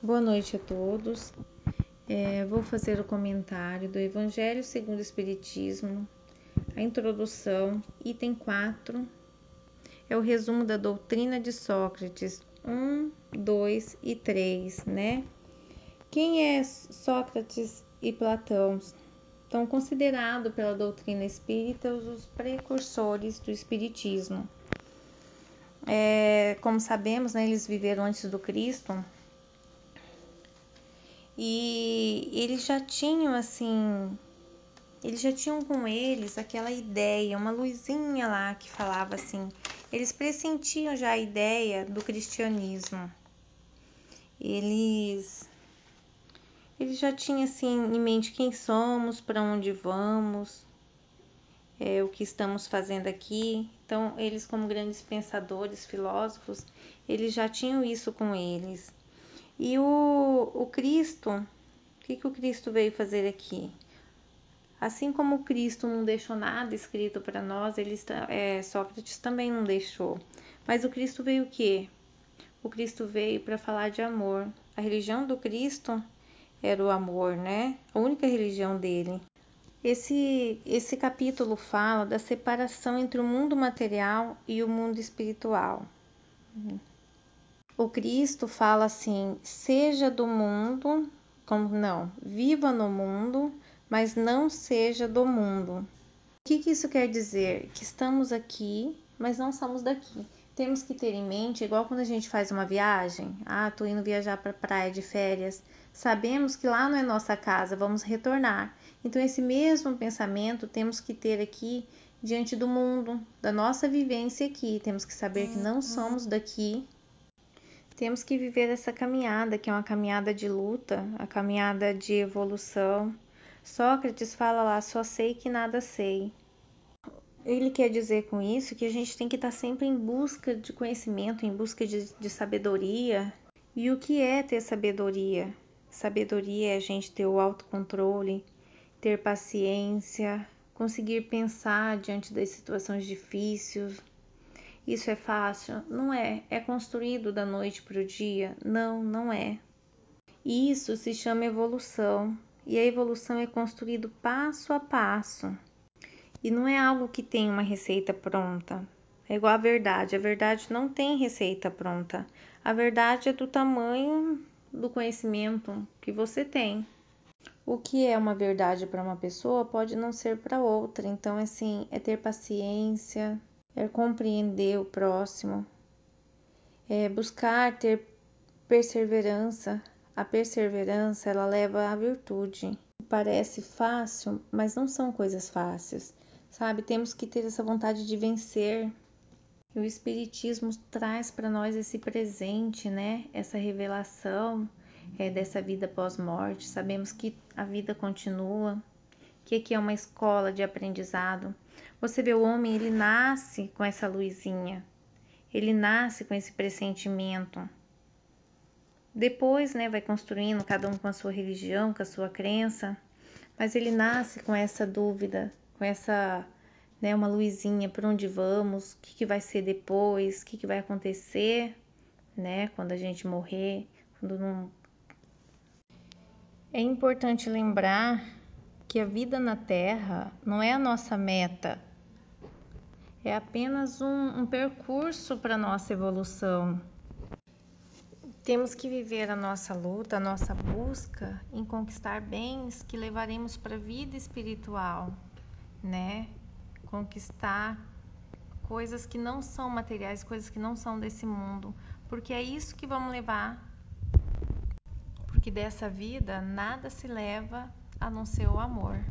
Boa noite a todos. É, vou fazer o comentário do Evangelho segundo o Espiritismo, a introdução, item 4, é o resumo da doutrina de Sócrates 1, 2 e 3, né? Quem é Sócrates e Platão? São considerados pela doutrina espírita os precursores do Espiritismo. É, como sabemos, né, eles viveram antes do Cristo e eles já tinham assim, eles já tinham com eles aquela ideia, uma luzinha lá que falava assim, eles pressentiam já a ideia do cristianismo. Eles eles já tinham assim em mente quem somos, para onde vamos, é, o que estamos fazendo aqui. Então, eles como grandes pensadores, filósofos, eles já tinham isso com eles. E o, o Cristo, o que, que o Cristo veio fazer aqui? Assim como o Cristo não deixou nada escrito para nós, ele, é, Sócrates também não deixou. Mas o Cristo veio o quê? O Cristo veio para falar de amor. A religião do Cristo era o amor, né? A única religião dele. Esse, esse capítulo fala da separação entre o mundo material e o mundo espiritual o Cristo fala assim: seja do mundo, como não, viva no mundo, mas não seja do mundo. O que, que isso quer dizer? Que estamos aqui, mas não somos daqui. Temos que ter em mente, igual quando a gente faz uma viagem, ah, tô indo viajar para praia de férias, sabemos que lá não é nossa casa, vamos retornar. Então esse mesmo pensamento temos que ter aqui diante do mundo, da nossa vivência aqui. Temos que saber que não somos daqui, temos que viver essa caminhada, que é uma caminhada de luta, a caminhada de evolução. Sócrates fala lá: só sei que nada sei. Ele quer dizer com isso que a gente tem que estar sempre em busca de conhecimento, em busca de, de sabedoria. E o que é ter sabedoria? Sabedoria é a gente ter o autocontrole, ter paciência, conseguir pensar diante das situações difíceis, isso é fácil? Não é. É construído da noite para o dia? Não, não é. Isso se chama evolução. E a evolução é construído passo a passo. E não é algo que tem uma receita pronta. É igual a verdade. A verdade não tem receita pronta. A verdade é do tamanho do conhecimento que você tem. O que é uma verdade para uma pessoa pode não ser para outra. Então, assim, é ter paciência, é compreender o próximo, é buscar ter perseverança. A perseverança ela leva à virtude. Parece fácil, mas não são coisas fáceis, sabe? Temos que ter essa vontade de vencer. O Espiritismo traz para nós esse presente, né? Essa revelação é, dessa vida pós-morte. Sabemos que a vida continua, que aqui é uma escola de aprendizado. Você vê o homem, ele nasce com essa luzinha, ele nasce com esse pressentimento. Depois, né, vai construindo cada um com a sua religião, com a sua crença, mas ele nasce com essa dúvida, com essa, né, uma luzinha para onde vamos, o que, que vai ser depois, o que, que vai acontecer, né, quando a gente morrer, quando não. É importante lembrar que a vida na Terra não é a nossa meta, é apenas um, um percurso para nossa evolução. Temos que viver a nossa luta, a nossa busca em conquistar bens que levaremos para a vida espiritual, né? Conquistar coisas que não são materiais, coisas que não são desse mundo, porque é isso que vamos levar. Porque dessa vida nada se leva a não ser o amor.